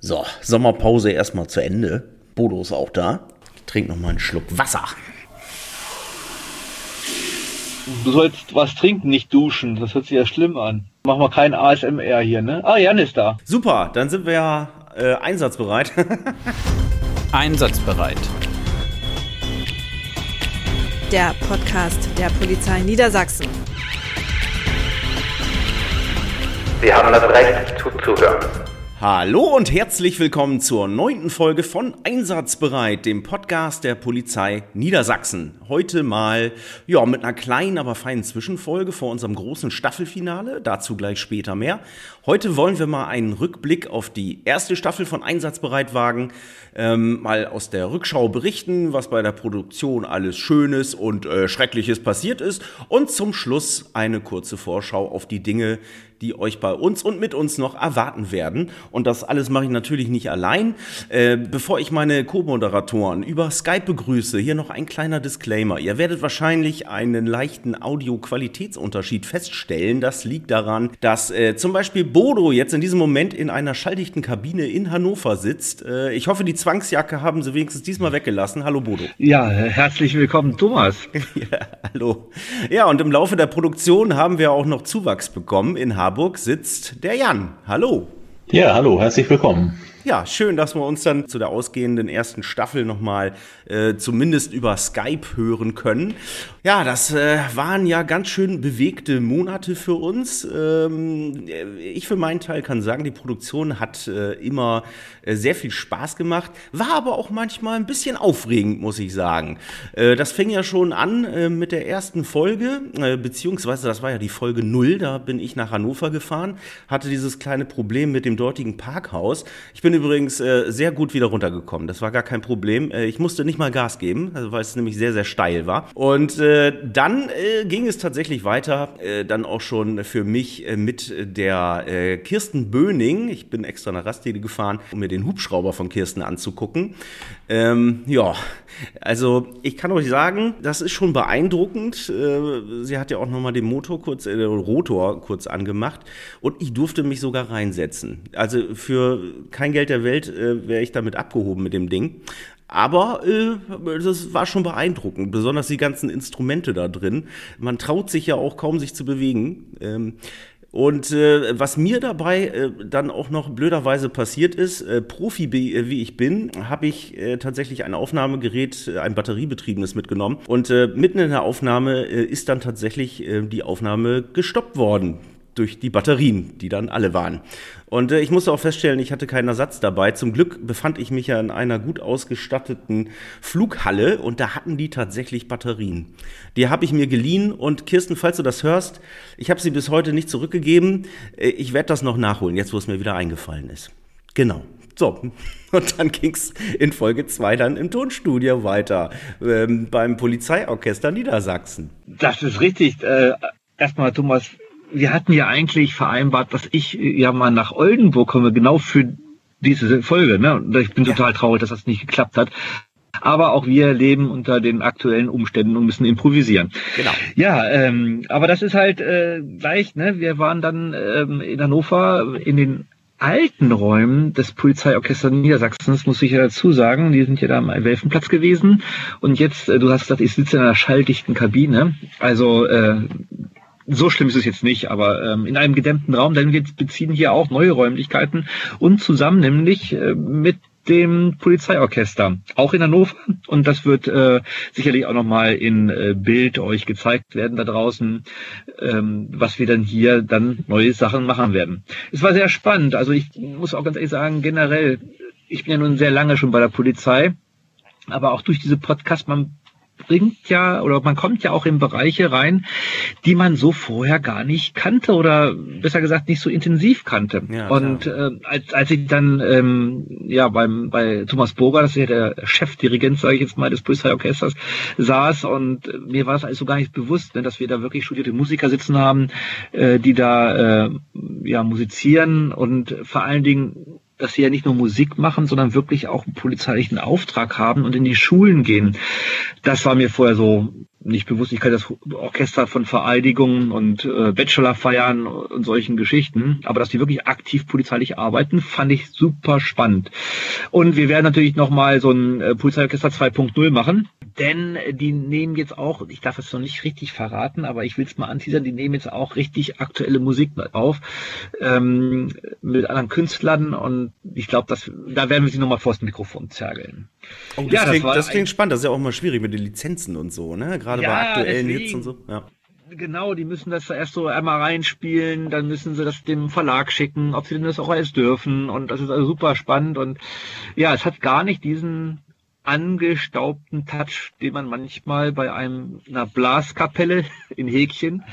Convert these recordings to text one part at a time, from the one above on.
So, Sommerpause erstmal zu Ende. Bodo ist auch da. Ich trinke noch mal einen Schluck Wasser. Du sollst was trinken, nicht duschen. Das hört sich ja schlimm an. Machen wir kein ASMR hier, ne? Ah, Jan ist da. Super, dann sind wir ja äh, einsatzbereit. Einsatzbereit. Der Podcast der Polizei Niedersachsen. Sie haben das Recht zuzuhören. Hallo und herzlich willkommen zur neunten Folge von Einsatzbereit, dem Podcast der Polizei Niedersachsen. Heute mal, ja, mit einer kleinen, aber feinen Zwischenfolge vor unserem großen Staffelfinale. Dazu gleich später mehr. Heute wollen wir mal einen Rückblick auf die erste Staffel von Einsatzbereit wagen. Ähm, mal aus der Rückschau berichten, was bei der Produktion alles Schönes und äh, Schreckliches passiert ist. Und zum Schluss eine kurze Vorschau auf die Dinge, die euch bei uns und mit uns noch erwarten werden. Und das alles mache ich natürlich nicht allein. Äh, bevor ich meine Co-Moderatoren über Skype begrüße, hier noch ein kleiner Disclaimer. Ihr werdet wahrscheinlich einen leichten Audioqualitätsunterschied feststellen. Das liegt daran, dass äh, zum Beispiel Bodo jetzt in diesem Moment in einer schalldichten Kabine in Hannover sitzt. Äh, ich hoffe, die Zwangsjacke haben sie wenigstens diesmal weggelassen. Hallo Bodo. Ja, herzlich willkommen, Thomas. ja, hallo. Ja, und im Laufe der Produktion haben wir auch noch Zuwachs bekommen in Harvard. Marburg sitzt der Jan. Hallo. Ja, hallo, herzlich willkommen. Ja, schön, dass wir uns dann zu der ausgehenden ersten Staffel nochmal äh, zumindest über Skype hören können. Ja, das äh, waren ja ganz schön bewegte Monate für uns. Ähm, ich für meinen Teil kann sagen, die Produktion hat äh, immer äh, sehr viel Spaß gemacht, war aber auch manchmal ein bisschen aufregend, muss ich sagen. Äh, das fing ja schon an mit der ersten Folge, beziehungsweise das war ja die Folge null. da bin ich nach Hannover gefahren, hatte dieses kleine Problem mit dem dortigen Parkhaus. Ich bin übrigens sehr gut wieder runtergekommen. Das war gar kein Problem. Ich musste nicht mal Gas geben, also weil es nämlich sehr, sehr steil war. Und äh, dann äh, ging es tatsächlich weiter, äh, dann auch schon für mich äh, mit der äh, Kirsten Böning. Ich bin extra nach Rastede gefahren, um mir den Hubschrauber von Kirsten anzugucken. Ähm, ja, also ich kann euch sagen, das ist schon beeindruckend. Äh, sie hat ja auch nochmal den Motor kurz, äh, Rotor kurz angemacht und ich durfte mich sogar reinsetzen. Also für kein Geld der Welt wäre ich damit abgehoben mit dem Ding. Aber äh, das war schon beeindruckend, besonders die ganzen Instrumente da drin. Man traut sich ja auch kaum, sich zu bewegen. Ähm, und äh, was mir dabei äh, dann auch noch blöderweise passiert ist, äh, Profi äh, wie ich bin, habe ich äh, tatsächlich ein Aufnahmegerät, äh, ein batteriebetriebenes mitgenommen. Und äh, mitten in der Aufnahme äh, ist dann tatsächlich äh, die Aufnahme gestoppt worden durch die Batterien, die dann alle waren. Und äh, ich musste auch feststellen, ich hatte keinen Ersatz dabei. Zum Glück befand ich mich ja in einer gut ausgestatteten Flughalle und da hatten die tatsächlich Batterien. Die habe ich mir geliehen und Kirsten, falls du das hörst, ich habe sie bis heute nicht zurückgegeben. Äh, ich werde das noch nachholen, jetzt wo es mir wieder eingefallen ist. Genau. So, und dann ging's in Folge 2 dann im Tonstudio weiter ähm, beim Polizeiorchester Niedersachsen. Das ist richtig. Äh, erstmal, Thomas, wir hatten ja eigentlich vereinbart, dass ich äh, ja mal nach Oldenburg komme, genau für diese Folge. Ne? Ich bin ja. total traurig, dass das nicht geklappt hat. Aber auch wir leben unter den aktuellen Umständen und müssen improvisieren. Genau. Ja, ähm, aber das ist halt äh, leicht. Ne? Wir waren dann ähm, in Hannover in den alten Räumen des Polizeiorchesters Niedersachsens, muss ich ja dazu sagen, die sind ja da am Welfenplatz gewesen. Und jetzt, äh, du hast gesagt, ich sitze in einer schalldichten Kabine. Also äh, so schlimm ist es jetzt nicht, aber ähm, in einem gedämmten Raum, denn wir beziehen hier auch neue Räumlichkeiten und zusammen nämlich äh, mit dem Polizeiorchester, auch in Hannover. Und das wird äh, sicherlich auch nochmal in äh, Bild euch gezeigt werden da draußen, ähm, was wir dann hier dann neue Sachen machen werden. Es war sehr spannend. Also ich muss auch ganz ehrlich sagen, generell, ich bin ja nun sehr lange schon bei der Polizei, aber auch durch diese Podcast, man bringt ja oder man kommt ja auch in Bereiche rein, die man so vorher gar nicht kannte oder besser gesagt nicht so intensiv kannte. Ja, und äh, als, als ich dann ähm, ja beim bei Thomas Burger, das ist ja der Chefdirigent, sage ich jetzt mal, des Polizeiorchesters, saß und mir war es also gar nicht bewusst, ne, dass wir da wirklich studierte Musiker sitzen haben, äh, die da äh, ja musizieren und vor allen Dingen dass sie ja nicht nur Musik machen, sondern wirklich auch einen polizeilichen Auftrag haben und in die Schulen gehen. Das war mir vorher so nicht bewusst. Ich kann das Orchester von Vereidigungen und äh, Bachelorfeiern und solchen Geschichten. Aber dass die wirklich aktiv polizeilich arbeiten, fand ich super spannend. Und wir werden natürlich nochmal so ein äh, Polizeiorchester 2.0 machen. Denn die nehmen jetzt auch, ich darf es noch nicht richtig verraten, aber ich will es mal anteasern, die nehmen jetzt auch richtig aktuelle Musik auf ähm, mit anderen Künstlern und ich glaube, da werden wir sie nochmal vor das Mikrofon zergeln. Oh, das, ja, klingt, das, das klingt spannend, das ist ja auch mal schwierig mit den Lizenzen und so, ne? Gerade ja, bei aktuellen deswegen, Hits und so. Ja. Genau, die müssen das erst so einmal reinspielen, dann müssen sie das dem Verlag schicken, ob sie denn das auch alles dürfen und das ist also super spannend und ja, es hat gar nicht diesen angestaubten Touch, den man manchmal bei einem, einer Blaskapelle in Häkchen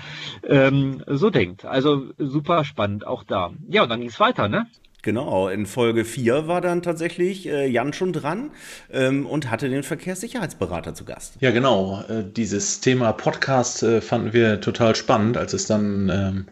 ähm, so denkt. Also super spannend, auch da. Ja, und dann ging es weiter, ne? Genau, in Folge 4 war dann tatsächlich äh, Jan schon dran ähm, und hatte den Verkehrssicherheitsberater zu Gast. Ja, genau. Äh, dieses Thema Podcast äh, fanden wir total spannend, als es dann ähm,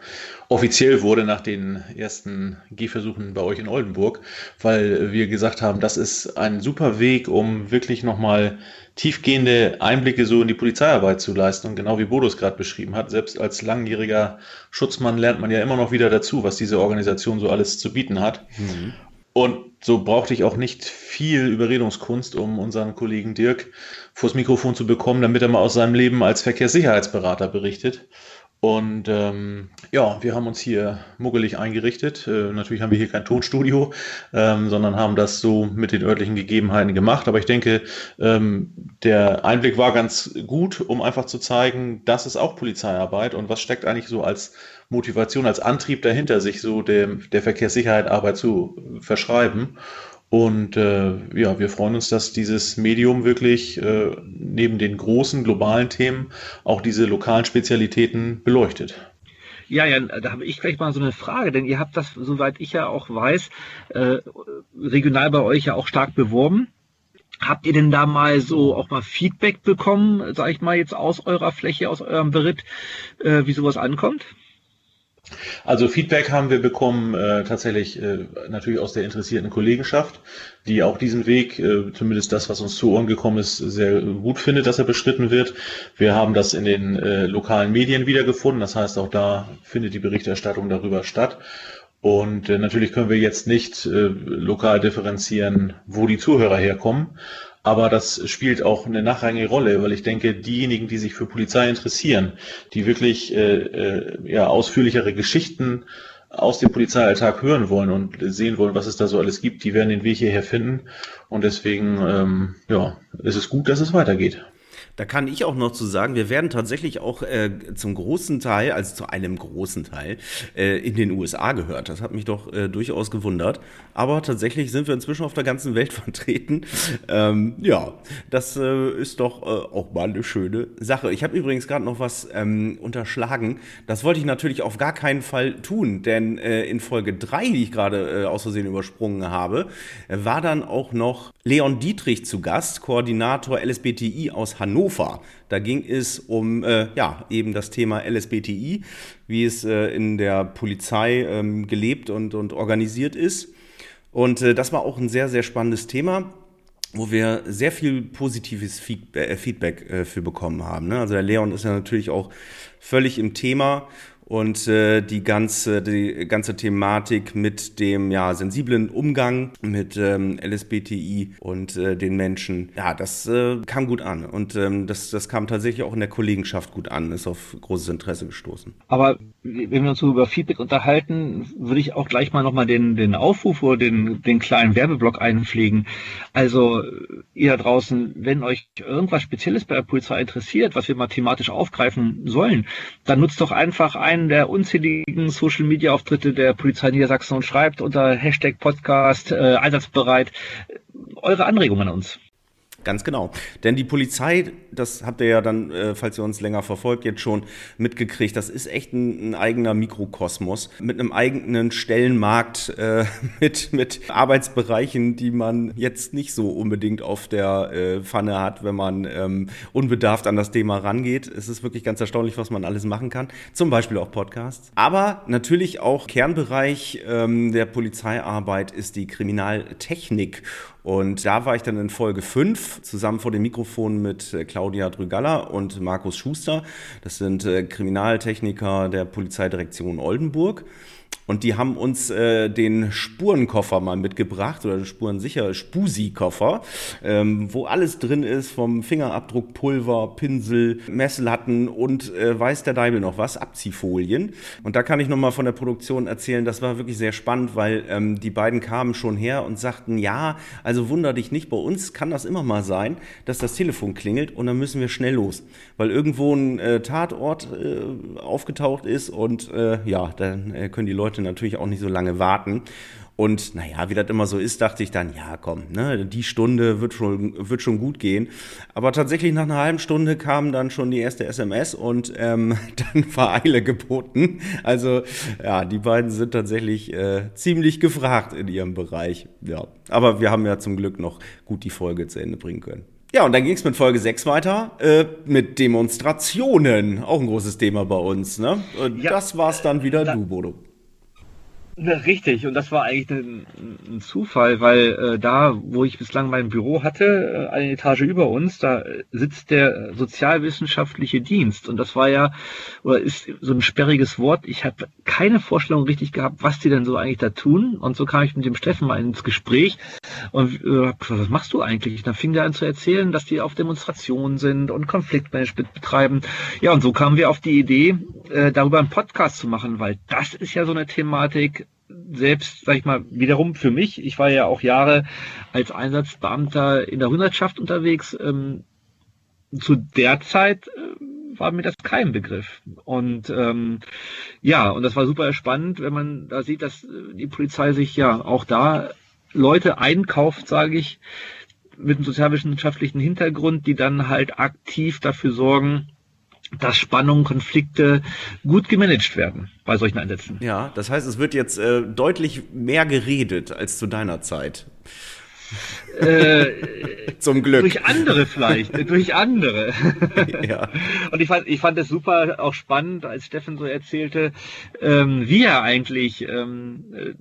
offiziell wurde nach den ersten Gehversuchen bei euch in Oldenburg, weil wir gesagt haben, das ist ein super Weg, um wirklich nochmal tiefgehende Einblicke so in die Polizeiarbeit zu leisten. Und genau wie Bodo es gerade beschrieben hat, selbst als langjähriger Schutzmann lernt man ja immer noch wieder dazu, was diese Organisation so alles zu bieten hat. Mhm. Und so brauchte ich auch nicht viel Überredungskunst, um unseren Kollegen Dirk vors Mikrofon zu bekommen, damit er mal aus seinem Leben als Verkehrssicherheitsberater berichtet. Und ähm, ja, wir haben uns hier muggelig eingerichtet. Äh, natürlich haben wir hier kein Tonstudio, ähm, sondern haben das so mit den örtlichen Gegebenheiten gemacht. Aber ich denke, ähm, der Einblick war ganz gut, um einfach zu zeigen, das ist auch Polizeiarbeit und was steckt eigentlich so als Motivation, als Antrieb dahinter, sich so dem, der Verkehrssicherheitsarbeit zu verschreiben. Und äh, ja, wir freuen uns, dass dieses Medium wirklich äh, neben den großen globalen Themen auch diese lokalen Spezialitäten beleuchtet. Ja, ja, da habe ich gleich mal so eine Frage, denn ihr habt das, soweit ich ja auch weiß, äh, regional bei euch ja auch stark beworben. Habt ihr denn da mal so auch mal Feedback bekommen, sag ich mal jetzt aus eurer Fläche, aus eurem Beritt, äh, wie sowas ankommt? Also Feedback haben wir bekommen äh, tatsächlich äh, natürlich aus der interessierten Kollegenschaft, die auch diesen Weg, äh, zumindest das, was uns zu Ohren gekommen ist, sehr gut findet, dass er beschritten wird. Wir haben das in den äh, lokalen Medien wiedergefunden, das heißt auch da findet die Berichterstattung darüber statt. Und äh, natürlich können wir jetzt nicht äh, lokal differenzieren, wo die Zuhörer herkommen. Aber das spielt auch eine nachrangige Rolle, weil ich denke, diejenigen, die sich für Polizei interessieren, die wirklich äh, äh, ja, ausführlichere Geschichten aus dem Polizeialltag hören wollen und sehen wollen, was es da so alles gibt, die werden den Weg hierher finden. Und deswegen ähm, ja, ist es gut, dass es weitergeht. Da kann ich auch noch zu sagen, wir werden tatsächlich auch äh, zum großen Teil, also zu einem großen Teil, äh, in den USA gehört. Das hat mich doch äh, durchaus gewundert. Aber tatsächlich sind wir inzwischen auf der ganzen Welt vertreten. Ähm, ja, das äh, ist doch äh, auch mal eine schöne Sache. Ich habe übrigens gerade noch was ähm, unterschlagen. Das wollte ich natürlich auf gar keinen Fall tun, denn äh, in Folge 3, die ich gerade aus Versehen übersprungen habe, war dann auch noch Leon Dietrich zu Gast, Koordinator LSBTI aus Hannover. Hannover. Da ging es um äh, ja, eben das Thema LSBTI, wie es äh, in der Polizei ähm, gelebt und, und organisiert ist. Und äh, das war auch ein sehr, sehr spannendes Thema wo wir sehr viel positives äh, Feedback äh, für bekommen haben. Ne? Also der Leon ist ja natürlich auch völlig im Thema und äh, die ganze die ganze Thematik mit dem ja sensiblen Umgang mit ähm, LSBTI und äh, den Menschen ja das äh, kam gut an. Und ähm, das das kam tatsächlich auch in der Kollegenschaft gut an ist auf großes Interesse gestoßen. Aber wenn wir uns so über Feedback unterhalten würde ich auch gleich mal noch mal den den Aufruf oder den den kleinen Werbeblock einpflegen. Also ihr da draußen wenn euch irgendwas Spezielles bei der Polizei interessiert was wir mal thematisch aufgreifen sollen dann nutzt doch einfach ein einen der unzähligen Social Media Auftritte der Polizei Niedersachsen und schreibt unter Hashtag Podcast äh, einsatzbereit eure Anregungen an uns. Ganz genau. Denn die Polizei, das habt ihr ja dann, äh, falls ihr uns länger verfolgt, jetzt schon mitgekriegt, das ist echt ein, ein eigener Mikrokosmos mit einem eigenen Stellenmarkt, äh, mit, mit Arbeitsbereichen, die man jetzt nicht so unbedingt auf der äh, Pfanne hat, wenn man ähm, unbedarft an das Thema rangeht. Es ist wirklich ganz erstaunlich, was man alles machen kann. Zum Beispiel auch Podcasts. Aber natürlich auch Kernbereich ähm, der Polizeiarbeit ist die Kriminaltechnik. Und da war ich dann in Folge 5 5, zusammen vor dem Mikrofon mit äh, Claudia Drügalla und Markus Schuster. Das sind äh, Kriminaltechniker der Polizeidirektion Oldenburg. Und die haben uns äh, den Spurenkoffer mal mitgebracht oder den Spurensicher Spusi-Koffer, ähm, wo alles drin ist vom Fingerabdruck, Pulver, Pinsel, Messlatten und äh, weiß der Deibel noch was, Abziehfolien. Und da kann ich nochmal von der Produktion erzählen, das war wirklich sehr spannend, weil ähm, die beiden kamen schon her und sagten, ja, also wunder dich nicht, bei uns kann das immer mal sein, dass das Telefon klingelt und dann müssen wir schnell los, weil irgendwo ein äh, Tatort äh, aufgetaucht ist und äh, ja, dann äh, können die Leute natürlich auch nicht so lange warten. Und naja, wie das immer so ist, dachte ich dann, ja komm, ne, die Stunde wird schon, wird schon gut gehen. Aber tatsächlich nach einer halben Stunde kam dann schon die erste SMS und ähm, dann war Eile geboten. Also ja, die beiden sind tatsächlich äh, ziemlich gefragt in ihrem Bereich. Ja, aber wir haben ja zum Glück noch gut die Folge zu Ende bringen können. Ja, und dann ging es mit Folge 6 weiter, äh, mit Demonstrationen. Auch ein großes Thema bei uns, ne? Und Ja. das war's dann wieder du, Bodo. Na, Richtig, und das war eigentlich ein, ein Zufall, weil äh, da, wo ich bislang mein Büro hatte, äh, eine Etage über uns, da sitzt der sozialwissenschaftliche Dienst. Und das war ja, oder ist so ein sperriges Wort. Ich habe keine Vorstellung richtig gehabt, was die denn so eigentlich da tun. Und so kam ich mit dem Steffen mal ins Gespräch und äh, was machst du eigentlich? Und dann fing der an zu erzählen, dass die auf Demonstrationen sind und Konfliktmanagement betreiben. Ja, und so kamen wir auf die Idee, äh, darüber einen Podcast zu machen, weil das ist ja so eine Thematik, selbst, sag ich mal, wiederum für mich, ich war ja auch Jahre als Einsatzbeamter in der Hundertschaft unterwegs, ähm, zu der Zeit äh, war mir das kein Begriff. Und ähm, ja, und das war super spannend, wenn man da sieht, dass äh, die Polizei sich ja auch da Leute einkauft, sage ich, mit einem sozialwissenschaftlichen Hintergrund, die dann halt aktiv dafür sorgen, dass Spannungen, Konflikte gut gemanagt werden bei solchen Einsätzen. Ja, das heißt, es wird jetzt äh, deutlich mehr geredet als zu deiner Zeit. Äh, Zum Glück. durch andere vielleicht, äh, durch andere. Ja. Und ich fand, ich fand es super auch spannend, als Steffen so erzählte, ähm, wie er eigentlich ähm, äh,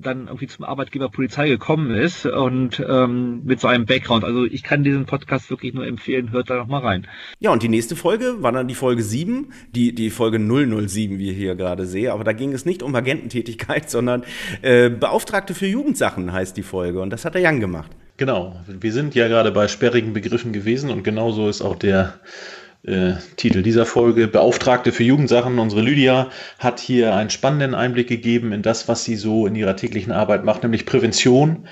dann irgendwie zum Arbeitgeber Polizei gekommen ist und ähm, mit so einem Background. Also ich kann diesen Podcast wirklich nur empfehlen, hört da noch mal rein. Ja, und die nächste Folge war dann die Folge 7, die, die Folge 007, wie ich hier gerade sehe. Aber da ging es nicht um Agententätigkeit, sondern äh, Beauftragte für Jugendsachen heißt die Folge. Und das hat der Jan gemacht. Genau, wir sind ja gerade bei sperrigen Begriffen gewesen und genauso ist auch der äh, Titel dieser Folge. Beauftragte für Jugendsachen. Unsere Lydia hat hier einen spannenden Einblick gegeben in das, was sie so in ihrer täglichen Arbeit macht, nämlich Prävention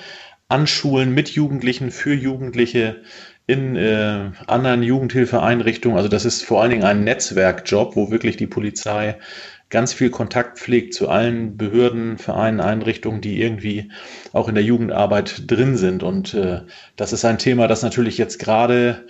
an Schulen mit Jugendlichen, für Jugendliche in äh, anderen Jugendhilfeeinrichtungen. Also das ist vor allen Dingen ein Netzwerkjob, wo wirklich die Polizei ganz viel Kontakt pflegt zu allen Behörden, Vereinen, Einrichtungen, die irgendwie auch in der Jugendarbeit drin sind. Und äh, das ist ein Thema, das natürlich jetzt gerade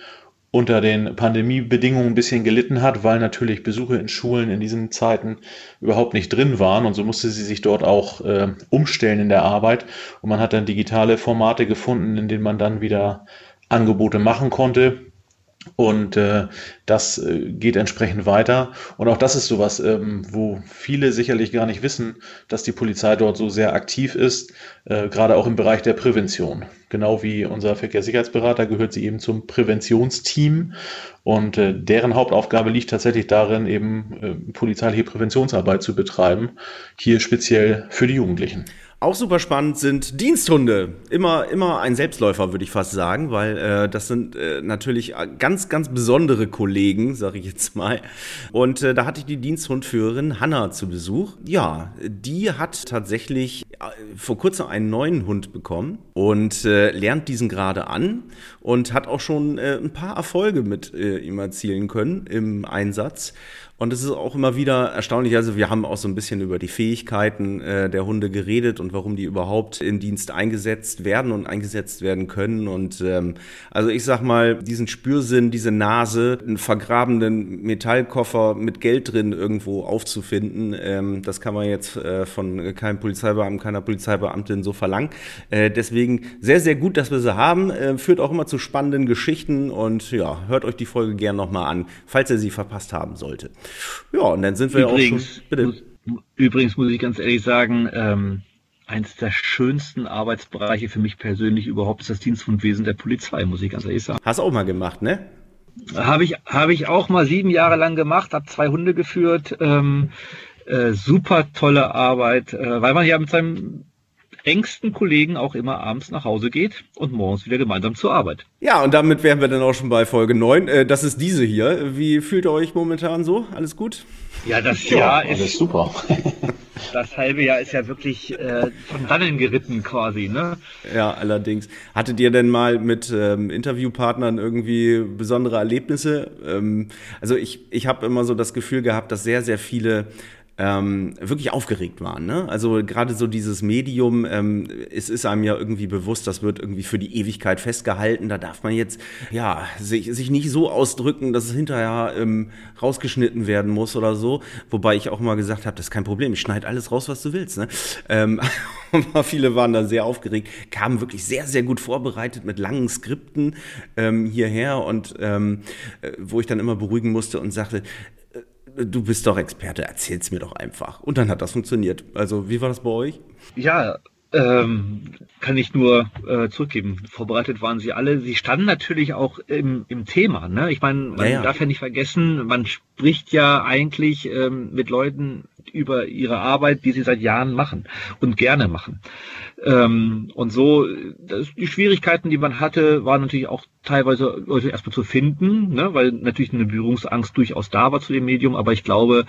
unter den Pandemiebedingungen ein bisschen gelitten hat, weil natürlich Besuche in Schulen in diesen Zeiten überhaupt nicht drin waren. Und so musste sie sich dort auch äh, umstellen in der Arbeit. Und man hat dann digitale Formate gefunden, in denen man dann wieder Angebote machen konnte und äh, das äh, geht entsprechend weiter. Und auch das ist sowas, ähm, wo viele sicherlich gar nicht wissen, dass die Polizei dort so sehr aktiv ist, äh, gerade auch im Bereich der Prävention. Genau wie unser Verkehrssicherheitsberater gehört sie eben zum Präventionsteam. Und äh, deren Hauptaufgabe liegt tatsächlich darin, eben äh, polizeiliche Präventionsarbeit zu betreiben, hier speziell für die Jugendlichen. Auch super spannend sind Diensthunde. Immer, immer ein Selbstläufer, würde ich fast sagen, weil äh, das sind äh, natürlich ganz, ganz besondere Kollegen, sage ich jetzt mal. Und äh, da hatte ich die Diensthundführerin Hanna zu Besuch. Ja, die hat tatsächlich äh, vor kurzem einen neuen Hund bekommen und äh, lernt diesen gerade an und hat auch schon äh, ein paar Erfolge mit ihm erzielen können im Einsatz. Und es ist auch immer wieder erstaunlich. Also wir haben auch so ein bisschen über die Fähigkeiten äh, der Hunde geredet und warum die überhaupt in Dienst eingesetzt werden und eingesetzt werden können. Und ähm, also ich sag mal, diesen Spürsinn, diese Nase, einen vergrabenen Metallkoffer mit Geld drin irgendwo aufzufinden, ähm, das kann man jetzt äh, von keinem Polizeibeamten, keiner Polizeibeamtin so verlangen. Äh, deswegen sehr, sehr gut, dass wir sie haben. Äh, führt auch immer zu spannenden Geschichten und ja, hört euch die Folge gern nochmal an, falls ihr sie verpasst haben sollte. Ja, und dann sind wir Übrigens, auch schon. Bitte. Muss, übrigens muss ich ganz ehrlich sagen, ähm, eins der schönsten Arbeitsbereiche für mich persönlich überhaupt ist das Dienstgrundwesen der Polizei, muss ich ganz ehrlich sagen. Hast du auch mal gemacht, ne? Habe ich, habe ich auch mal sieben Jahre lang gemacht, habe zwei Hunde geführt, ähm, äh, super tolle Arbeit, äh, weil man ja mit seinem engsten Kollegen auch immer abends nach Hause geht und morgens wieder gemeinsam zur Arbeit. Ja, und damit wären wir dann auch schon bei Folge 9. Äh, das ist diese hier. Wie fühlt ihr euch momentan so? Alles gut? Ja, das Jahr alles ist super. das halbe Jahr ist ja wirklich äh, von dannen geritten quasi, ne? Ja, allerdings. Hattet ihr denn mal mit ähm, Interviewpartnern irgendwie besondere Erlebnisse? Ähm, also ich, ich habe immer so das Gefühl gehabt, dass sehr, sehr viele ähm, wirklich aufgeregt waren. Ne? Also gerade so dieses Medium, ähm, es ist einem ja irgendwie bewusst, das wird irgendwie für die Ewigkeit festgehalten. Da darf man jetzt ja sich, sich nicht so ausdrücken, dass es hinterher ähm, rausgeschnitten werden muss oder so. Wobei ich auch mal gesagt habe, das ist kein Problem, ich schneide alles raus, was du willst. Ne? Ähm, viele waren da sehr aufgeregt, kamen wirklich sehr, sehr gut vorbereitet mit langen Skripten ähm, hierher und ähm, äh, wo ich dann immer beruhigen musste und sagte, du bist doch Experte, erzähl's mir doch einfach. Und dann hat das funktioniert. Also, wie war das bei euch? Ja, ähm, kann ich nur äh, zurückgeben. Vorbereitet waren sie alle. Sie standen natürlich auch im, im Thema. Ne? Ich meine, man ja, ja. darf ja nicht vergessen, man spricht ja eigentlich ähm, mit Leuten über ihre Arbeit, die sie seit Jahren machen und gerne machen. Ähm, und so, das, die Schwierigkeiten, die man hatte, waren natürlich auch teilweise Leute erstmal zu finden, ne, weil natürlich eine Berührungsangst durchaus da war zu dem Medium, aber ich glaube,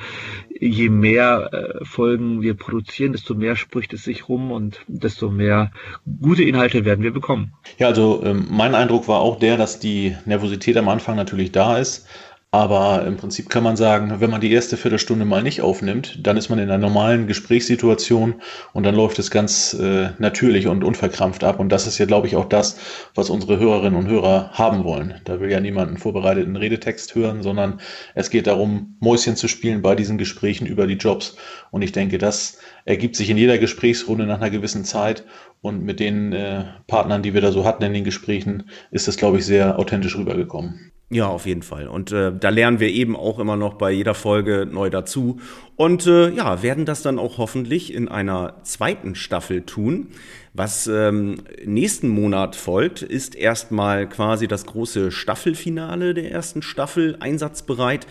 je mehr äh, Folgen wir produzieren, desto mehr spricht es sich rum und desto mehr gute Inhalte werden wir bekommen. Ja, also ähm, mein Eindruck war auch der, dass die Nervosität am Anfang natürlich da ist. Aber im Prinzip kann man sagen, wenn man die erste Viertelstunde mal nicht aufnimmt, dann ist man in einer normalen Gesprächssituation und dann läuft es ganz äh, natürlich und unverkrampft ab. Und das ist ja, glaube ich, auch das, was unsere Hörerinnen und Hörer haben wollen. Da will ja niemand einen vorbereiteten Redetext hören, sondern es geht darum, Mäuschen zu spielen bei diesen Gesprächen über die Jobs. Und ich denke, das ergibt sich in jeder Gesprächsrunde nach einer gewissen Zeit. Und mit den äh, Partnern, die wir da so hatten in den Gesprächen, ist das, glaube ich, sehr authentisch rübergekommen. Ja, auf jeden Fall. Und äh, da lernen wir eben auch immer noch bei jeder Folge neu dazu. Und äh, ja, werden das dann auch hoffentlich in einer zweiten Staffel tun. Was ähm, nächsten Monat folgt, ist erstmal quasi das große Staffelfinale der ersten Staffel einsatzbereit.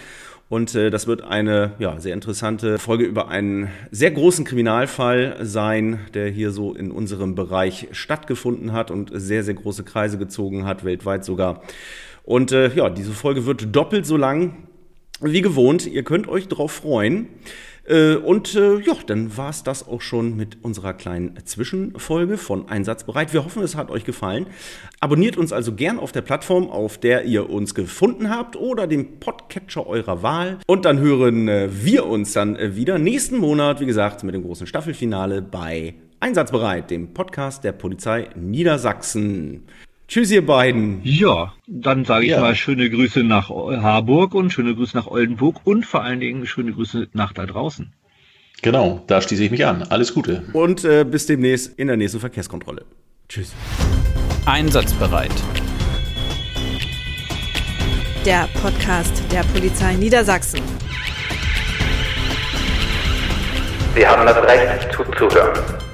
Und äh, das wird eine ja, sehr interessante Folge über einen sehr großen Kriminalfall sein, der hier so in unserem Bereich stattgefunden hat und sehr, sehr große Kreise gezogen hat, weltweit sogar. Und äh, ja, diese Folge wird doppelt so lang wie gewohnt. Ihr könnt euch darauf freuen. Äh, und äh, ja, dann war es das auch schon mit unserer kleinen Zwischenfolge von Einsatzbereit. Wir hoffen, es hat euch gefallen. Abonniert uns also gern auf der Plattform, auf der ihr uns gefunden habt oder dem Podcatcher eurer Wahl. Und dann hören äh, wir uns dann äh, wieder nächsten Monat, wie gesagt, mit dem großen Staffelfinale bei Einsatzbereit, dem Podcast der Polizei Niedersachsen. Tschüss, ihr beiden. Ja, dann sage ich ja. mal schöne Grüße nach Harburg und schöne Grüße nach Oldenburg und vor allen Dingen schöne Grüße nach da draußen. Genau, da schließe ich mich an. Alles Gute. Und äh, bis demnächst in der nächsten Verkehrskontrolle. Tschüss. Einsatzbereit. Der Podcast der Polizei Niedersachsen. Sie haben das Recht zuzuhören.